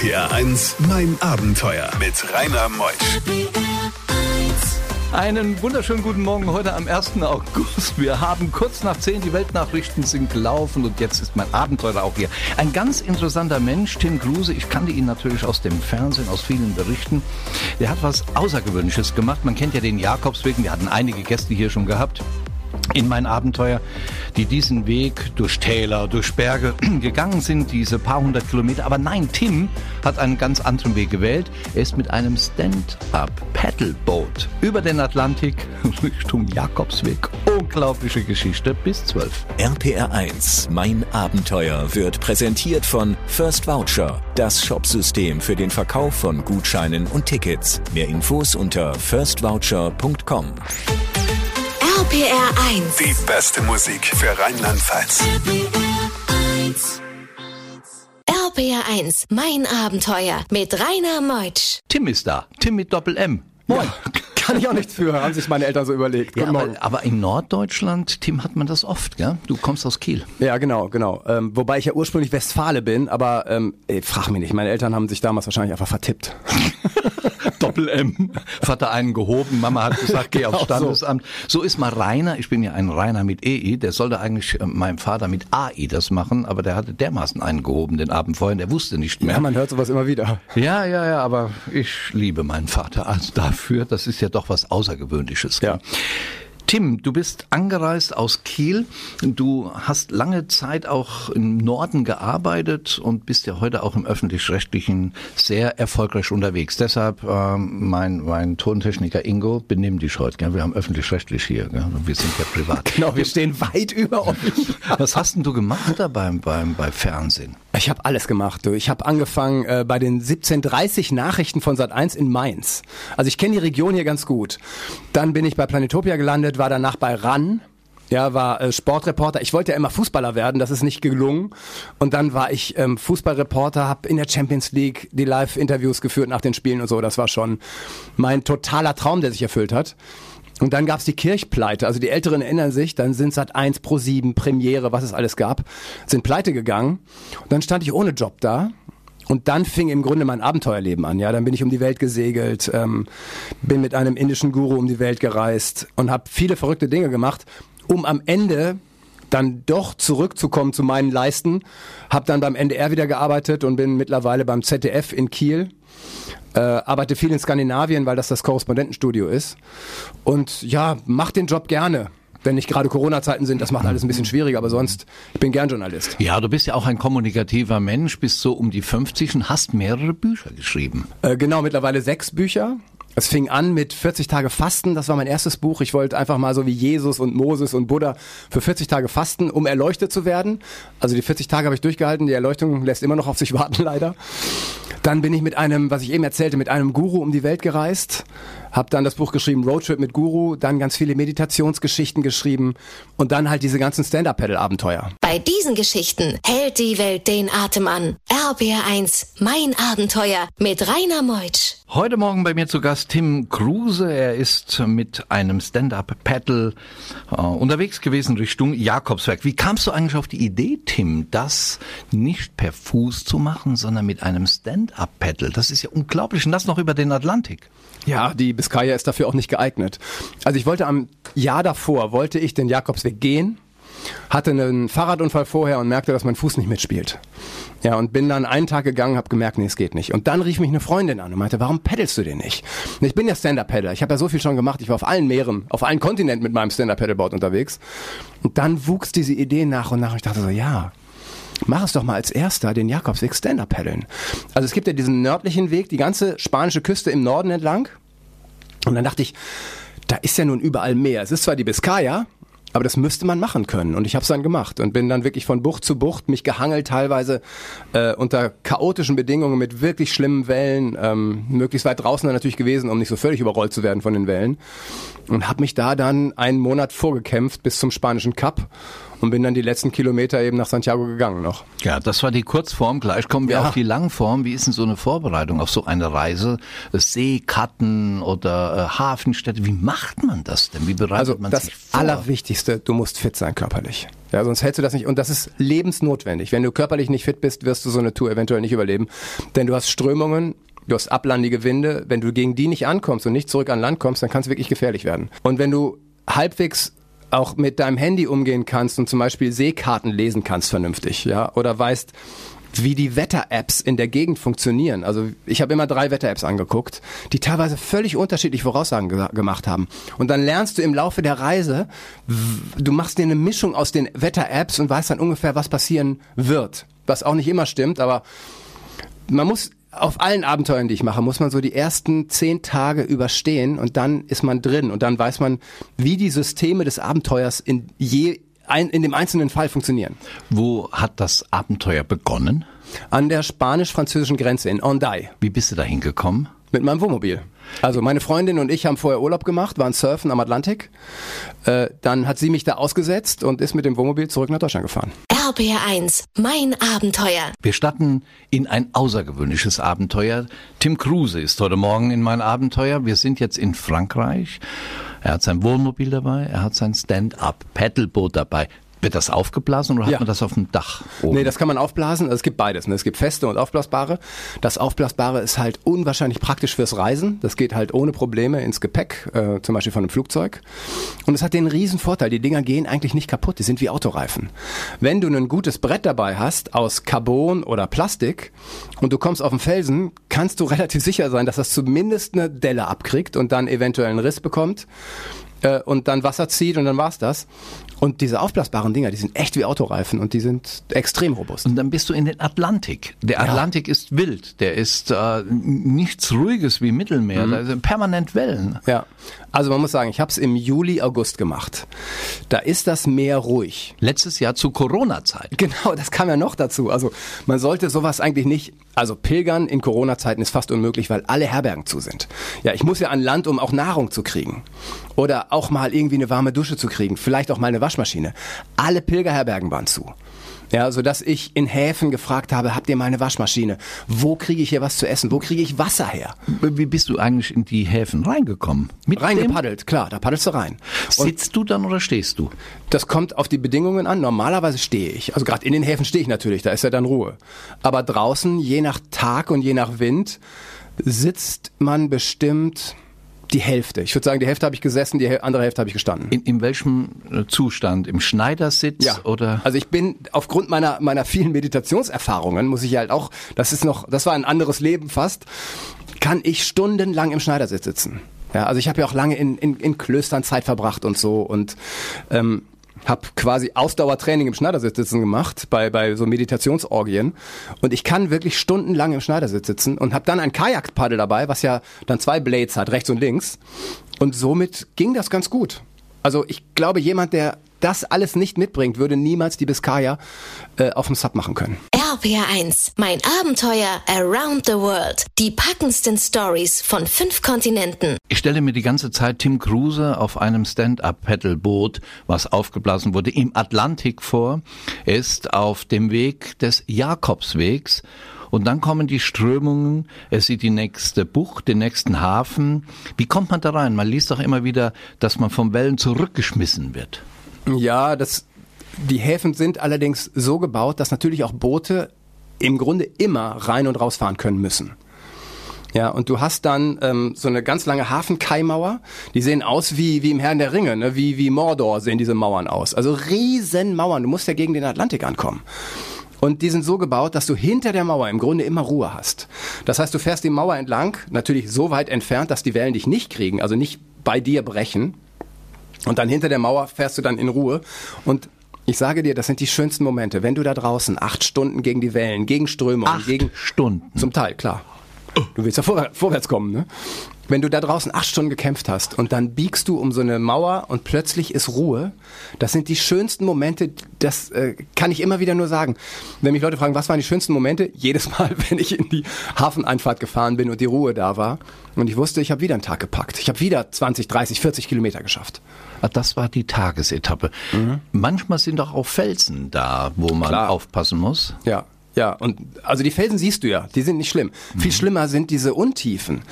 RPR 1, mein Abenteuer mit Rainer Meusch. Einen wunderschönen guten Morgen heute am 1. August. Wir haben kurz nach 10, die Weltnachrichten sind gelaufen und jetzt ist mein Abenteuer auch hier. Ein ganz interessanter Mensch, Tim Kruse. Ich kannte ihn natürlich aus dem Fernsehen, aus vielen Berichten. Der hat was Außergewöhnliches gemacht. Man kennt ja den Jakobsweg. Wir hatten einige Gäste hier schon gehabt in mein Abenteuer, die diesen Weg durch Täler, durch Berge gegangen sind, diese paar hundert Kilometer. Aber nein, Tim hat einen ganz anderen Weg gewählt. Er ist mit einem Stand-up-Paddleboat über den Atlantik Richtung Jakobsweg. Unglaubliche Geschichte bis zwölf. RPR 1, mein Abenteuer wird präsentiert von First Voucher, das Shopsystem für den Verkauf von Gutscheinen und Tickets. Mehr Infos unter firstvoucher.com. RPR 1. Die beste Musik für Rheinland-Pfalz. RPR 1, mein Abenteuer mit Rainer Meutsch. Tim ist da. Tim mit Doppel-M. Moin. Ja, kann ich auch nichts für, haben sich meine Eltern so überlegt. Ja, aber, aber, in Norddeutschland, Tim, hat man das oft, gell? Du kommst aus Kiel. Ja, genau, genau. Ähm, wobei ich ja ursprünglich Westfale bin, aber ähm, ey, frag mich nicht, meine Eltern haben sich damals wahrscheinlich einfach vertippt. Doppel-M. Vater einen gehoben, Mama hat gesagt, geh aufs Standesamt. So. so ist mal Rainer, ich bin ja ein Rainer mit EI, der sollte eigentlich äh, meinem Vater mit AI das machen, aber der hatte dermaßen einen gehoben den Abend vorher, der wusste nicht mehr. Ja, man hört sowas immer wieder. Ja, ja, ja, aber ich liebe meinen Vater also dafür, das ist ja doch was Außergewöhnliches. Ja. Tim, du bist angereist aus Kiel. Du hast lange Zeit auch im Norden gearbeitet und bist ja heute auch im öffentlich-rechtlichen sehr erfolgreich unterwegs. Deshalb äh, mein, mein Tontechniker Ingo, benimm dich heute. Gell? Wir haben öffentlich-rechtlich hier. Gell? Wir sind ja privat. Genau, wir stehen weit über euch. Was hast denn du gemacht da beim, beim, bei Fernsehen? Ich habe alles gemacht. Du. Ich habe angefangen äh, bei den 1730 Nachrichten von Sat1 in Mainz. Also ich kenne die Region hier ganz gut. Dann bin ich bei Planetopia gelandet, war danach bei RAN. Ja, war äh, Sportreporter. Ich wollte ja immer Fußballer werden, das ist nicht gelungen. Und dann war ich ähm, Fußballreporter, habe in der Champions League die Live-Interviews geführt nach den Spielen und so. Das war schon mein totaler Traum, der sich erfüllt hat. Und dann gab's die Kirchpleite. Also die Älteren erinnern sich, dann sind seit 1 pro 7, Premiere, was es alles gab, sind pleite gegangen. Und dann stand ich ohne Job da. Und dann fing im Grunde mein Abenteuerleben an. Ja, dann bin ich um die Welt gesegelt, ähm, bin mit einem indischen Guru um die Welt gereist und habe viele verrückte Dinge gemacht, um am Ende dann doch zurückzukommen zu meinen Leisten. Habe dann beim NDR wieder gearbeitet und bin mittlerweile beim ZDF in Kiel äh, arbeite viel in Skandinavien, weil das das Korrespondentenstudio ist. Und ja, mach den Job gerne wenn nicht gerade Corona-Zeiten sind, das macht alles ein bisschen schwieriger, aber sonst, ich bin gern Journalist. Ja, du bist ja auch ein kommunikativer Mensch, bist so um die 50 und hast mehrere Bücher geschrieben. Äh, genau, mittlerweile sechs Bücher. Es fing an mit 40 Tage Fasten, das war mein erstes Buch. Ich wollte einfach mal so wie Jesus und Moses und Buddha für 40 Tage fasten, um erleuchtet zu werden. Also die 40 Tage habe ich durchgehalten, die Erleuchtung lässt immer noch auf sich warten leider. Dann bin ich mit einem, was ich eben erzählte, mit einem Guru um die Welt gereist, habe dann das Buch geschrieben Roadtrip mit Guru, dann ganz viele Meditationsgeschichten geschrieben und dann halt diese ganzen Stand-Up-Pedal-Abenteuer. Bei diesen Geschichten hält die Welt den Atem an. RBR1, mein Abenteuer mit Rainer Meutsch. Heute Morgen bei mir zu Gast Tim Kruse. Er ist mit einem Stand-Up-Paddle äh, unterwegs gewesen Richtung Jakobswerk. Wie kamst du eigentlich auf die Idee, Tim, das nicht per Fuß zu machen, sondern mit einem Stand-Up-Paddle? Das ist ja unglaublich und das noch über den Atlantik. Ja, die Biskaya ist dafür auch nicht geeignet. Also ich wollte am Jahr davor, wollte ich den Jakobsweg gehen, hatte einen Fahrradunfall vorher und merkte, dass mein Fuß nicht mitspielt. Ja, und bin dann einen Tag gegangen, habe gemerkt, nee, es geht nicht. Und dann rief mich eine Freundin an und meinte, warum peddelst du den nicht? Und ich bin ja Stand-Up-Paddler. Ich habe ja so viel schon gemacht. Ich war auf allen Meeren, auf allen Kontinenten mit meinem Stand-Up-Paddleboard unterwegs. Und dann wuchs diese Idee nach und nach. Und ich dachte so, ja, mach es doch mal als erster den Jakobsweg Stand-Up paddeln. Also es gibt ja diesen nördlichen Weg, die ganze spanische Küste im Norden entlang. Und dann dachte ich, da ist ja nun überall Meer. Es ist zwar die Biskaya, aber das müsste man machen können. Und ich habe es dann gemacht und bin dann wirklich von Bucht zu Bucht, mich gehangelt teilweise äh, unter chaotischen Bedingungen mit wirklich schlimmen Wellen, ähm, möglichst weit draußen dann natürlich gewesen, um nicht so völlig überrollt zu werden von den Wellen. Und habe mich da dann einen Monat vorgekämpft bis zum spanischen Cup und bin dann die letzten Kilometer eben nach Santiago gegangen noch. Ja, das war die Kurzform. Gleich kommen wir Ja. auf die Langform. Wie ist denn so eine Vorbereitung auf so eine Reise? Seekarten oder äh, Hafenstädte. Wie macht man das denn? Wie bereitet Also man das sich vor? Allerwichtigste, du musst fit sein körperlich. Ja, sonst hältst du das nicht. Und das ist lebensnotwendig. Wenn du körperlich nicht fit bist, wirst du so eine Tour eventuell nicht überleben. Denn du hast Strömungen, du hast ablandige Winde. Wenn du gegen die nicht ankommst und nicht zurück an Land kommst, dann kann es wirklich gefährlich werden. Und wenn du halbwegs auch mit deinem Handy umgehen kannst und zum Beispiel Seekarten lesen kannst vernünftig, ja, oder weißt, wie die Wetter-Apps in der Gegend funktionieren. Also ich habe immer drei Wetter-Apps angeguckt, die teilweise völlig unterschiedlich Voraussagen ge gemacht haben. Und dann lernst du im Laufe der Reise, du machst dir eine Mischung aus den Wetter-Apps und weißt dann ungefähr, was passieren wird. Was auch nicht immer stimmt, aber man muss auf allen Abenteuern, die ich mache, muss man so die ersten zehn Tage überstehen und dann ist man drin und dann weiß man, wie die Systeme des Abenteuers in je ein, in dem einzelnen Fall funktionieren. Wo hat das Abenteuer begonnen? An der spanisch-französischen Grenze in Hendaye Wie bist du da hingekommen? Mit meinem Wohnmobil. Also meine Freundin und ich haben vorher Urlaub gemacht, waren surfen am Atlantik. Äh, dann hat sie mich da ausgesetzt und ist mit dem Wohnmobil zurück nach Deutschland gefahren. RBR1, mein Abenteuer. Wir starten in ein außergewöhnliches Abenteuer. Tim Kruse ist heute Morgen in mein Abenteuer. Wir sind jetzt in Frankreich. Er hat sein Wohnmobil dabei, er hat sein Stand-up-Paddleboot dabei. Wird das aufgeblasen oder hat Ja. man das auf dem Dach? oben? Nee, das kann man aufblasen. Also es gibt beides. Ne? Es gibt feste und aufblasbare. Das aufblasbare ist halt unwahrscheinlich praktisch fürs Reisen. Das geht halt ohne Probleme ins Gepäck, äh, zum Beispiel von einem Flugzeug. Und es hat den riesen Vorteil, die Dinger gehen eigentlich nicht kaputt. Die sind wie Autoreifen. Wenn du ein gutes Brett dabei hast aus Carbon oder Plastik und du kommst auf den Felsen, kannst du relativ sicher sein, dass das zumindest eine Delle abkriegt und dann eventuell einen Riss bekommt äh, und dann Wasser zieht und dann war's das. Und diese aufblasbaren Dinger, die sind echt wie Autoreifen und die sind extrem robust. Und dann bist du in den Atlantik. Der Atlantik ist wild. Der ist äh, nichts Ruhiges wie Mittelmeer. Da sind permanent Wellen. Ja, also man muss sagen, ich habe es im Juli, August gemacht. Da ist das Meer ruhig. Letztes Jahr zu Corona-Zeit. Genau, das kam ja noch dazu. Also man sollte sowas eigentlich nicht, also pilgern in Corona-Zeiten ist fast unmöglich, weil alle Herbergen zu sind. Ja, ich muss ja an Land, um auch Nahrung zu kriegen. Oder auch mal irgendwie eine warme Dusche zu kriegen. Vielleicht auch mal eine Waschmaschine. Alle Pilgerherbergen waren zu. Ja, so dass ich in Häfen gefragt habe, habt ihr mal eine Waschmaschine? Wo kriege ich hier was zu essen? Wo kriege ich Wasser her? Wie bist du eigentlich in die Häfen reingekommen? Mit dem? Reingepaddelt, klar, da paddelst du rein. Und Sitzt du dann oder stehst du? Das kommt auf die Bedingungen an. Normalerweise stehe ich. Also gerade in den Häfen stehe ich natürlich, da ist ja dann Ruhe. Aber draußen, je nach Tag und je nach Wind, sitzt man bestimmt die Hälfte. Ich würde sagen, die Hälfte habe ich gesessen, die andere Hälfte habe ich gestanden. In, in welchem äh, Zustand? Im Schneidersitz oder? Also ich bin aufgrund meiner meiner vielen Meditationserfahrungen muss ich halt auch, das ist noch, das war ein anderes Leben fast, kann ich stundenlang im Schneidersitz sitzen. Ja, also ich habe ja auch lange in, in, in Klöstern Zeit verbracht und so und ähm, habe quasi Ausdauertraining im Schneidersitz sitzen gemacht bei bei so Meditationsorgien und ich kann wirklich stundenlang im Schneidersitz sitzen und habe dann ein Kajakpaddel dabei, was ja dann zwei Blades hat, rechts und links und somit ging das ganz gut. Also ich glaube, jemand, der das alles nicht mitbringt, würde niemals die Biskaya äh, auf dem Sub machen können. RPR1, mein Abenteuer around the world. Die packendsten Stories von fünf Kontinenten. Ich stelle mir die ganze Zeit Tim Kruse auf einem Stand-up-Paddleboot, was aufgeblasen wurde, im Atlantik vor. Er ist auf dem Weg des Jakobswegs. Und dann kommen die Strömungen, er sieht die nächste Bucht, den nächsten Hafen. Wie kommt man da rein? Man liest doch immer wieder, dass man vom Wellen zurückgeschmissen wird. Ja, das, die Häfen sind allerdings so gebaut, dass natürlich auch Boote im Grunde immer rein und rausfahren können müssen. Ja, und du hast dann ähm, so eine ganz lange Hafenkaimauer. Die sehen aus wie, wie im Herrn der Ringe, ne? wie, wie Mordor sehen diese Mauern aus. Also riesen Mauern. Du musst ja gegen den Atlantik ankommen. Und die sind so gebaut, dass du hinter der Mauer im Grunde immer Ruhe hast. Das heißt, du fährst die Mauer entlang, natürlich so weit entfernt, dass die Wellen dich nicht kriegen, also nicht bei dir brechen. Und dann hinter der Mauer fährst du dann in Ruhe. Und ich sage dir, das sind die schönsten Momente, wenn du da draußen acht Stunden gegen die Wellen, gegen Strömungen, Acht gegen Stunden. zum Teil, klar. Du willst ja vor, vorwärts kommen, ne? Wenn du da draußen acht Stunden gekämpft hast und dann biegst du um so eine Mauer und plötzlich ist Ruhe, das sind die schönsten Momente, das äh, kann ich immer wieder nur sagen. Wenn mich Leute fragen, was waren die schönsten Momente? Jedes Mal, wenn ich in die Hafeneinfahrt gefahren bin und die Ruhe da war und ich wusste, ich habe wieder einen Tag gepackt. Ich habe wieder 20, 30, 40 Kilometer geschafft. Ah, Das war die Tagesetappe. Manchmal sind doch auch Felsen da, wo man Klar. aufpassen muss. Ja. Ja, und also die Felsen siehst du ja, die sind nicht schlimm. Viel schlimmer sind diese Untiefen.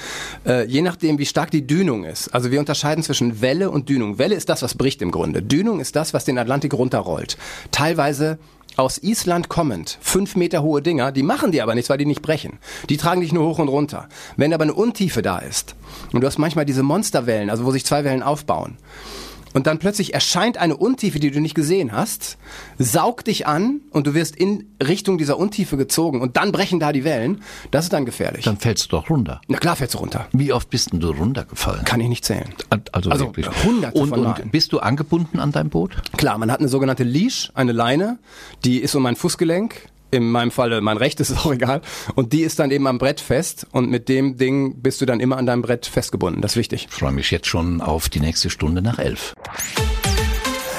Äh, je nachdem, wie stark die Dünung ist. Also wir unterscheiden zwischen Welle und Dünung. Welle ist das, was bricht im Grunde. Dünung ist das, was den Atlantik runterrollt. Teilweise aus Island kommend, fünf Meter hohe Dinger, die machen die aber nichts, weil die nicht brechen. Die tragen dich nur hoch und runter. Wenn aber eine Untiefe da ist, und du hast manchmal diese Monsterwellen, also wo sich zwei Wellen aufbauen, und dann plötzlich erscheint eine Untiefe, die du nicht gesehen hast, saugt dich an und du wirst in Richtung dieser Untiefe gezogen und dann brechen da die Wellen. Das ist dann gefährlich. Dann fällst du doch runter. Na klar fällst du runter. Wie oft bist denn du runtergefallen? Kann ich nicht zählen. Also, Also wirklich. Hunderte und, von Malen. und bist du angebunden an dein Boot? Klar, man hat eine sogenannte Leash, eine Leine, die ist um mein Fußgelenk. In meinem Falle mein rechtes ist auch egal. Und die ist dann eben am Brett fest. Und mit dem Ding bist du dann immer an deinem Brett festgebunden. Das ist wichtig. Ich freue mich jetzt schon auf die nächste Stunde nach elf.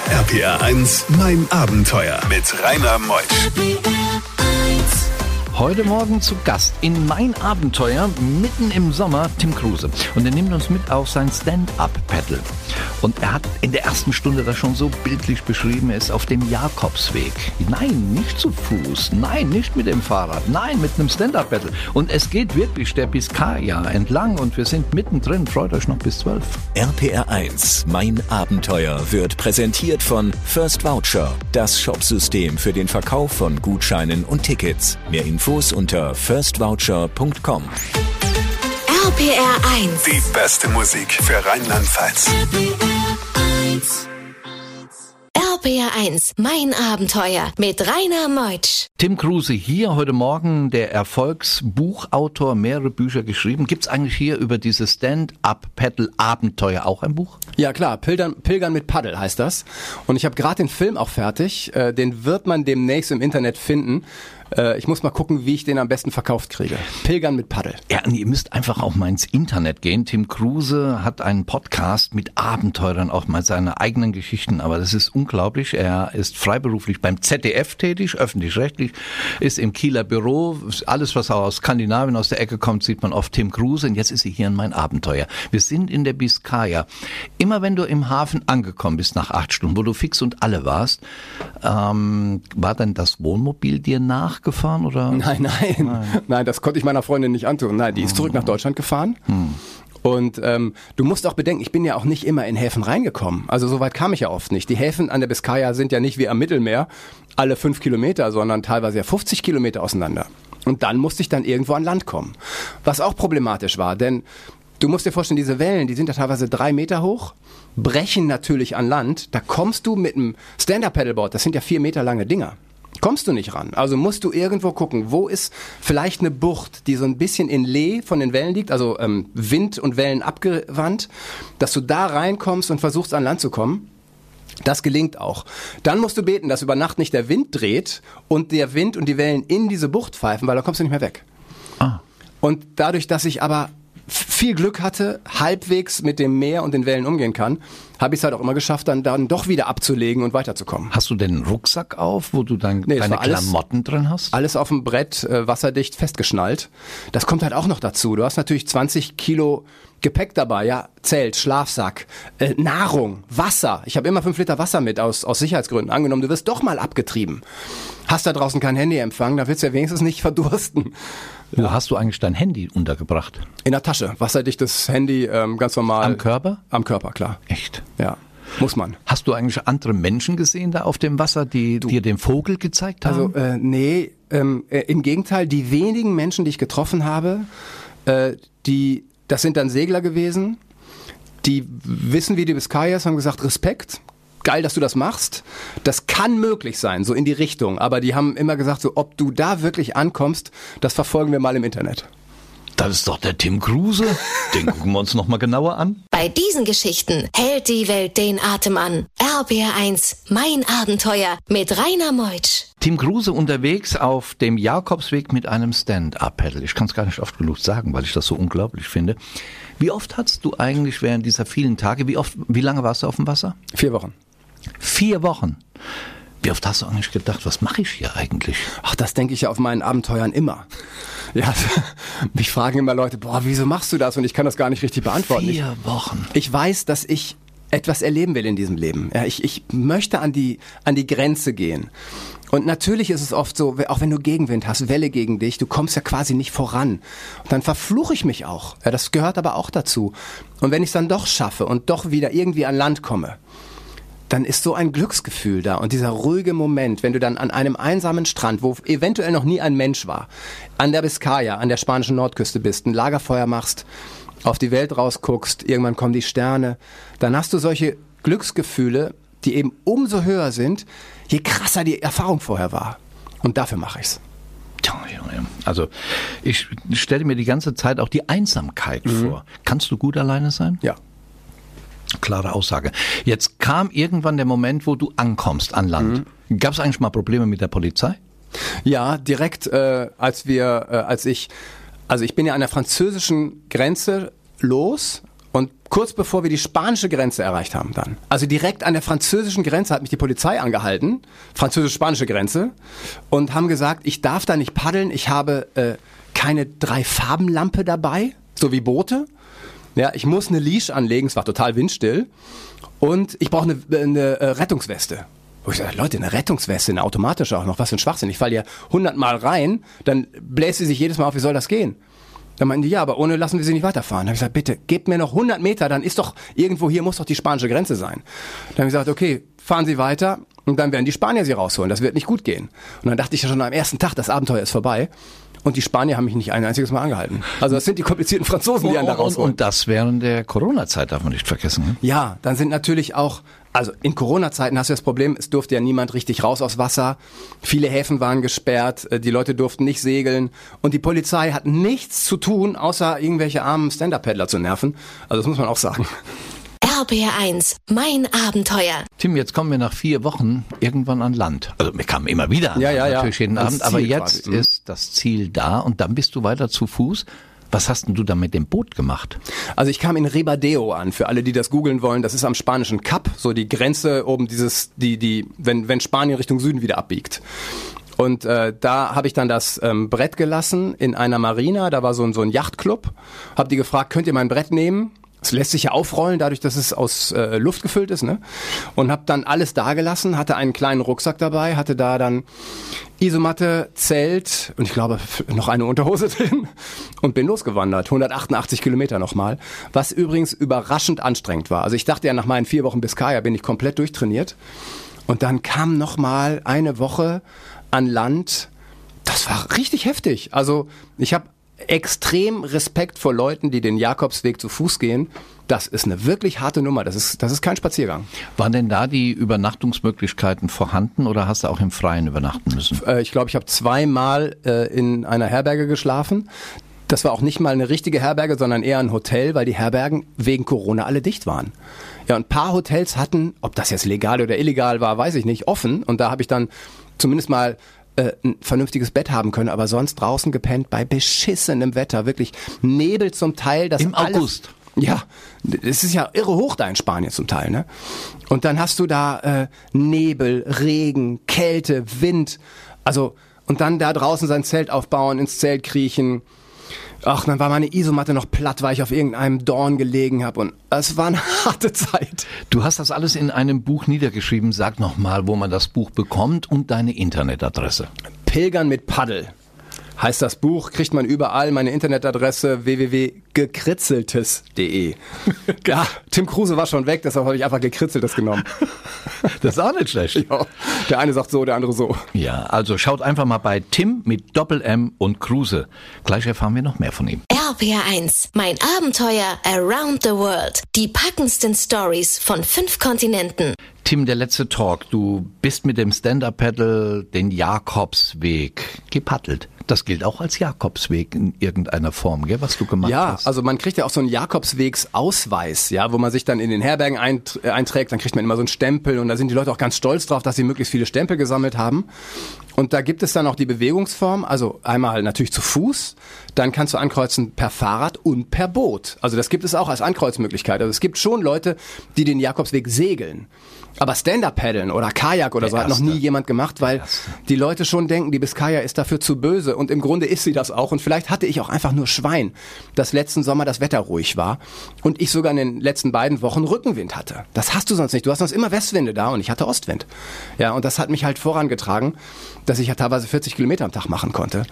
RPR 1, mein Abenteuer mit Rainer Meusch. Heute Morgen zu Gast in Mein Abenteuer mitten im Sommer Tim Kruse. Und er nimmt uns mit auf sein Stand-Up-Paddle. Und er hat in der ersten Stunde das schon so bildlich beschrieben, er ist auf dem Jakobsweg. Nein, nicht zu Fuß. Nein, nicht mit dem Fahrrad. Nein, mit einem Stand-Up-Paddle. Und es geht wirklich der Biskaya entlang und wir sind mittendrin. Freut euch noch bis zwölf. RPR 1, mein Abenteuer wird präsentiert von First Voucher, das Shopsystem für den Verkauf von Gutscheinen und Tickets. Mehr Infos unter firstvoucher.com. RPR 1. Die beste Musik für Rheinland-Pfalz. RPR 1, mein Abenteuer mit Rainer Meutsch. Tim Kruse hier heute Morgen, der Erfolgsbuchautor, mehrere Bücher geschrieben. Gibt's eigentlich hier über dieses Stand-Up-Paddle-Abenteuer auch ein Buch? Ja klar, Pilgern, Pilgern mit Paddel heißt das. Und ich habe gerade den Film auch fertig. Äh, den wird man demnächst im Internet finden. Äh, ich muss mal gucken, wie ich den am besten verkauft kriege. Pilgern mit Paddel. Ja, und ihr müsst einfach auch mal ins Internet gehen. Tim Kruse hat einen Podcast mit Abenteurern, auch mal seine eigenen Geschichten, aber das ist unglaublich. Er ist freiberuflich beim ZDF tätig, öffentlich-rechtlich, ist im Kieler Büro. Alles, was aus Skandinavien, aus der Ecke kommt, sieht man oft Tim Kruse und jetzt ist er hier in mein Abenteuer. Wir sind in der Biskaya. Immer wenn du im Hafen angekommen bist nach acht Stunden, wo du fix und alle warst, ähm, war dann das Wohnmobil dir nachgefahren oder? Nein, nein, nein, das konnte ich meiner Freundin nicht antun. Nein, die ist zurück nach Deutschland gefahren. Und ähm, du musst auch bedenken, ich bin ja auch nicht immer in Häfen reingekommen. Also so weit kam ich ja oft nicht. Die Häfen an der Biskaya sind ja nicht wie am Mittelmeer alle fünf Kilometer, sondern teilweise ja 50 Kilometer auseinander. Und dann musste ich dann irgendwo an Land kommen. Was auch problematisch war, denn du musst dir vorstellen, diese Wellen, die sind ja teilweise drei Meter hoch, brechen natürlich an Land. Da kommst du mit einem Stand-Up-Paddleboard, das sind ja vier Meter lange Dinger kommst du nicht ran. Also musst du irgendwo gucken, wo ist vielleicht eine Bucht, die so ein bisschen in Lee von den Wellen liegt, also ähm, Wind und Wellen abgewandt, dass du da reinkommst und versuchst an Land zu kommen. Das gelingt auch. Dann musst du beten, dass über Nacht nicht der Wind dreht und der Wind und die Wellen in diese Bucht pfeifen, weil da kommst du nicht mehr weg. Ah. Und dadurch, dass ich aber viel Glück hatte, halbwegs mit dem Meer und den Wellen umgehen kann, habe ich es halt auch immer geschafft, dann, dann doch wieder abzulegen und weiterzukommen. Hast du denn einen Rucksack auf, wo du dann Nee, deine alles- Klamotten drin hast? Alles auf dem Brett äh, wasserdicht festgeschnallt. Das kommt halt auch noch dazu. Du hast natürlich 20 Kilo Gepäck dabei, ja, Zelt, Schlafsack, äh, Nahrung, Wasser. Ich habe immer 5 Liter Wasser mit aus, aus Sicherheitsgründen. Angenommen, du wirst doch mal abgetrieben. Hast da draußen kein Handyempfang, da willst du ja wenigstens nicht verdursten. Wo hast du eigentlich dein Handy untergebracht? In der Tasche, wasserdichtes Handy, ähm, ganz normal. Am Körper? Am Körper, klar. Echt? Ja, muss man. Hast du eigentlich andere Menschen gesehen da auf dem Wasser, die dir den Vogel gezeigt haben? Also äh, nee, ähm, äh, im Gegenteil, die wenigen Menschen, die ich getroffen habe, äh, die, das sind dann Segler gewesen, die wissen, wie die Biskaya ist, haben gesagt, Respekt, geil, dass du das machst. Das kann möglich sein, so in die Richtung. Aber die haben immer gesagt, so, ob du da wirklich ankommst, das verfolgen wir mal im Internet. das ist doch der Tim Kruse. Den gucken wir uns noch mal genauer an. Bei diesen Geschichten hält die Welt den Atem an. RBR 1, mein Abenteuer mit Rainer Meutsch. Tim Kruse unterwegs auf dem Jakobsweg mit einem Stand-Up-Pedal. Ich kann es gar nicht oft genug sagen, weil ich das so unglaublich finde. Wie oft hast du eigentlich während dieser vielen Tage, wie oft, wie lange warst du auf dem Wasser? Vier Wochen. Vier Wochen. Wie oft hast du eigentlich gedacht, was mache ich hier eigentlich? Ach, das denke ich ja auf meinen Abenteuern immer. Ja, mich fragen immer Leute, boah, wieso machst du das? Und ich kann das gar nicht richtig beantworten. Vier Wochen. Ich weiß, dass ich etwas erleben will in diesem Leben. Ja, ich, ich möchte an die, an die Grenze gehen. Und natürlich ist es oft so, auch wenn du Gegenwind hast, Welle gegen dich, du kommst ja quasi nicht voran. Und dann verfluche ich mich auch. Ja, das gehört aber auch dazu. Und wenn ich es dann doch schaffe und doch wieder irgendwie an Land komme, dann ist so ein Glücksgefühl da und dieser ruhige Moment, wenn du dann an einem einsamen Strand, wo eventuell noch nie ein Mensch war, an der Biskaya, an der spanischen Nordküste bist, ein Lagerfeuer machst, auf die Welt rausguckst, irgendwann kommen die Sterne, dann hast du solche Glücksgefühle, die eben umso höher sind, je krasser die Erfahrung vorher war. Und dafür mache ich's. Also ich stelle mir die ganze Zeit auch die Einsamkeit mhm. vor. Kannst du gut alleine sein? Ja. Klare Aussage. Jetzt kam irgendwann der Moment, wo du ankommst an Land. Mhm. Gab es eigentlich mal Probleme mit der Polizei? Ja, direkt äh, als wir, äh, als ich, also ich bin ja an der französischen Grenze los und kurz bevor wir die spanische Grenze erreicht haben dann, also direkt an der französischen Grenze hat mich die Polizei angehalten, französisch-spanische Grenze, und haben gesagt, ich darf da nicht paddeln, ich habe äh, keine Drei-Farben-Lampe dabei, so wie Boote. Ja, ich muss eine Leash anlegen, es war total windstill. Und ich brauche eine, eine äh, Rettungsweste. Wo ich sage, Leute, eine Rettungsweste, eine automatische auch noch, was für ein Schwachsinn. Ich falle ja hundertmal rein, dann bläst sie sich jedes Mal auf, wie soll das gehen? Dann meinten die, ja, aber ohne lassen wir sie nicht weiterfahren. Dann habe ich gesagt, bitte, gebt mir noch 100 Meter, dann ist doch, irgendwo hier muss doch die spanische Grenze sein. Dann habe ich gesagt, okay, fahren Sie weiter und dann werden die Spanier Sie rausholen. Das wird nicht gut gehen. Und dann dachte ich ja schon am ersten Tag, das Abenteuer ist vorbei. Und die Spanier haben mich nicht ein einziges Mal angehalten. Also das sind die komplizierten Franzosen, die einen da rausholen. Und das während der Corona-Zeit darf man nicht vergessen. Ne? Ja, dann sind natürlich auch, also in Corona-Zeiten hast du das Problem, es durfte ja niemand richtig raus aus Wasser. Viele Häfen waren gesperrt, äh, die Leute durften nicht segeln. Und die Polizei hat nichts zu tun, außer irgendwelche armen Stand-Up-Paddler zu nerven. Also das muss man auch sagen. RBR1, mein Abenteuer. Tim, jetzt kommen wir nach vier Wochen irgendwann an Land. Also wir kamen immer wieder an ja, ja, natürlich ja. jeden Abend, aber jetzt quasi. Mhm. Das Ziel da und dann bist du weiter zu Fuß. Was hast denn du da mit dem Boot gemacht? Also ich kam in Ribadeo an, für alle, die das googeln wollen. Das ist am spanischen Kap, so die Grenze oben dieses, die, die, wenn, wenn Spanien Richtung Süden wieder abbiegt. Und äh, da habe ich dann das ähm, Brett gelassen in einer Marina, da war so ein, so ein Yachtclub. Hab die gefragt, könnt ihr mein Brett nehmen? Es lässt sich ja aufrollen, dadurch, dass es aus äh, Luft gefüllt ist, ne? Und habe dann alles da gelassen, hatte einen kleinen Rucksack dabei, hatte da dann Isomatte, Zelt und ich glaube noch eine Unterhose drin und bin losgewandert. 188 Kilometer nochmal, was übrigens überraschend anstrengend war. Also ich dachte ja, nach meinen vier Wochen Biskaya bin ich komplett durchtrainiert. Und dann kam nochmal eine Woche an Land. Das war richtig heftig. Also ich habe extrem Respekt vor Leuten, die den Jakobsweg zu Fuß gehen. Das ist eine wirklich harte Nummer. Das ist, das ist kein Spaziergang. Waren denn da die Übernachtungsmöglichkeiten vorhanden oder hast du auch im Freien übernachten müssen? Äh, ich glaube, ich habe zweimal äh, in einer Herberge geschlafen. Das war auch nicht mal eine richtige Herberge, sondern eher ein Hotel, weil die Herbergen wegen Corona alle dicht waren. Ja, und ein paar Hotels hatten, ob das jetzt legal oder illegal war, weiß ich nicht, offen. Und da habe ich dann zumindest mal äh, ein vernünftiges Bett haben können, aber sonst draußen gepennt bei beschissenem Wetter, wirklich Nebel zum Teil. Das Im August? Ja, es ist ja irre hoch da in Spanien zum Teil, ne? Und dann hast du da äh, Nebel, Regen, Kälte, Wind, also und dann da draußen sein Zelt aufbauen, ins Zelt kriechen. Ach, dann war meine Isomatte noch platt, weil ich auf irgendeinem Dorn gelegen habe und es war eine harte Zeit. Du hast das alles in einem Buch niedergeschrieben. Sag nochmal, wo man das Buch bekommt und deine Internetadresse. Pilgern mit Paddel heißt das Buch, kriegt man überall. Meine Internetadresse www.gekritzeltes.de. ja, Tim Kruse war schon weg, deshalb habe ich einfach gekritzeltes genommen. Das ist auch nicht schlecht. Ja, der eine sagt so, der andere so. Ja, also schaut einfach mal bei Tim mit Doppel-M und Kruse. Gleich erfahren wir noch mehr von ihm. RBR1, mein Abenteuer around the world. Die packendsten Stories von fünf Kontinenten. Tim, der letzte Talk. Du bist mit dem Stand-Up-Paddle den Jakobsweg gepaddelt. Das gilt auch als Jakobsweg in irgendeiner Form, gell, was du gemacht Ja, hast. also man kriegt ja auch so einen Jakobswegsausweis, ja, wo man sich dann in den Herbergen eint- äh, einträgt, dann kriegt man immer so einen Stempel und da sind die Leute auch ganz stolz drauf, dass sie möglichst viele Stempel gesammelt haben. Und da gibt es dann auch die Bewegungsform, also einmal natürlich zu Fuß, dann kannst du ankreuzen per Fahrrad und per Boot. Also das gibt es auch als Ankreuzmöglichkeit. Also es gibt schon Leute, die den Jakobsweg segeln. Aber Stand-Up-Paddeln oder Kajak oder Der so hat noch Erste. nie jemand gemacht, weil die Leute schon denken, die Biskaya ist dafür zu böse. Und im Grunde ist sie das auch. Und vielleicht hatte ich auch einfach nur Schwein, dass letzten Sommer das Wetter ruhig war und ich sogar in den letzten beiden Wochen Rückenwind hatte. Das hast du sonst nicht. Du hast sonst immer Westwinde da und ich hatte Ostwind. Ja, und das hat mich halt vorangetragen, dass ich ja teilweise 40 Kilometer am Tag machen konnte.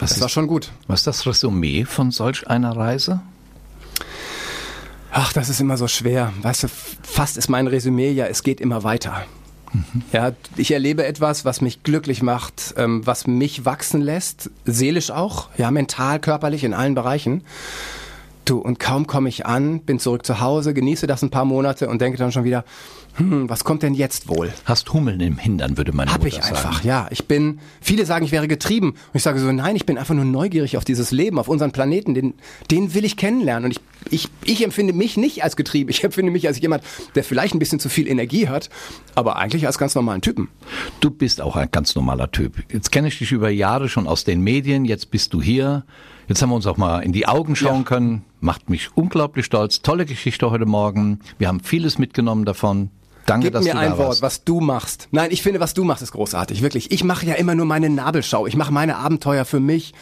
Was das ist- war schon gut. Was ist das Resümee von solch einer Reise? Ach, das ist immer so schwer. Weißt du, fast ist mein Resümee ja, es geht immer weiter. Ja, ich erlebe etwas, was mich glücklich macht, ähm, was mich wachsen lässt, seelisch auch, ja, mental, körperlich, in allen Bereichen. Du, und kaum komme ich an, bin zurück zu Hause, genieße das ein paar Monate und denke dann schon wieder, hm, was kommt denn jetzt wohl? Hast Hummeln im Hintern, würde meine Hab Mutter ich sagen. einfach, ja. Ich bin, viele sagen, ich wäre getrieben. Und ich sage so, nein, ich bin einfach nur neugierig auf dieses Leben, auf unseren Planeten. Den, den will ich kennenlernen. Und ich, ich, ich empfinde mich nicht als getrieben. Ich empfinde mich als jemand, der vielleicht ein bisschen zu viel Energie hat, aber eigentlich als ganz normalen Typen. Du bist auch ein ganz normaler Typ. Jetzt kenne ich dich über Jahre schon aus den Medien, jetzt bist du hier. Jetzt haben wir uns auch mal in die Augen schauen Ja. können. Macht mich unglaublich stolz. Tolle Geschichte heute Morgen. Wir haben vieles mitgenommen davon. Danke, Gib dass mir du ein da Wort, warst. was du machst. Nein, ich finde, was du machst, ist großartig. Wirklich. Ich mache ja immer nur meine Nabelschau. Ich mache meine Abenteuer für mich.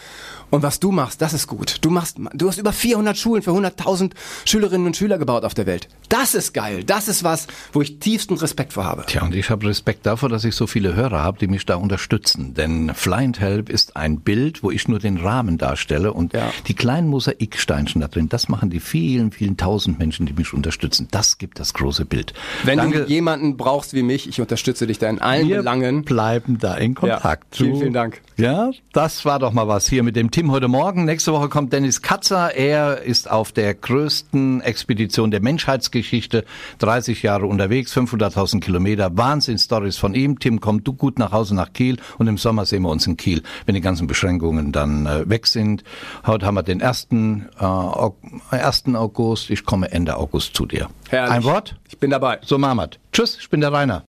Und was du machst, das ist gut. Du machst, du hast über 400 Schulen für 100.000 Schülerinnen und Schüler gebaut auf der Welt. Das ist geil. Das ist was, wo ich tiefsten Respekt vor habe. Tja, und ich habe Respekt davor, dass ich so viele Hörer habe, die mich da unterstützen. Denn Fly and Help ist ein Bild, wo ich nur den Rahmen darstelle und Ja. die kleinen Mosaiksteinchen da drin, das machen die vielen, vielen tausend Menschen, die mich unterstützen. Das gibt das große Bild. Wenn Danke. du jemanden brauchst wie mich, ich unterstütze dich da in allen Wir Belangen. bleiben da in Kontakt. Ja, vielen, vielen Dank. Ja, das war doch mal was hier mit dem Tim heute Morgen. Nächste Woche kommt Dennis Katzer. Er ist auf der größten Expedition der Menschheitsgeschichte. 30 Jahre unterwegs, 500.000 Kilometer. Wahnsinn-Stories von ihm. Tim, komm du gut nach Hause nach Kiel und im Sommer sehen wir uns in Kiel, wenn die ganzen Beschränkungen dann äh, weg sind. Heute haben wir den 1. Äh, Au- 1. August. Ich komme Ende August zu dir. Herrlich. Ein Wort? Ich bin dabei. So, Mamat. Tschüss, ich bin der Rainer.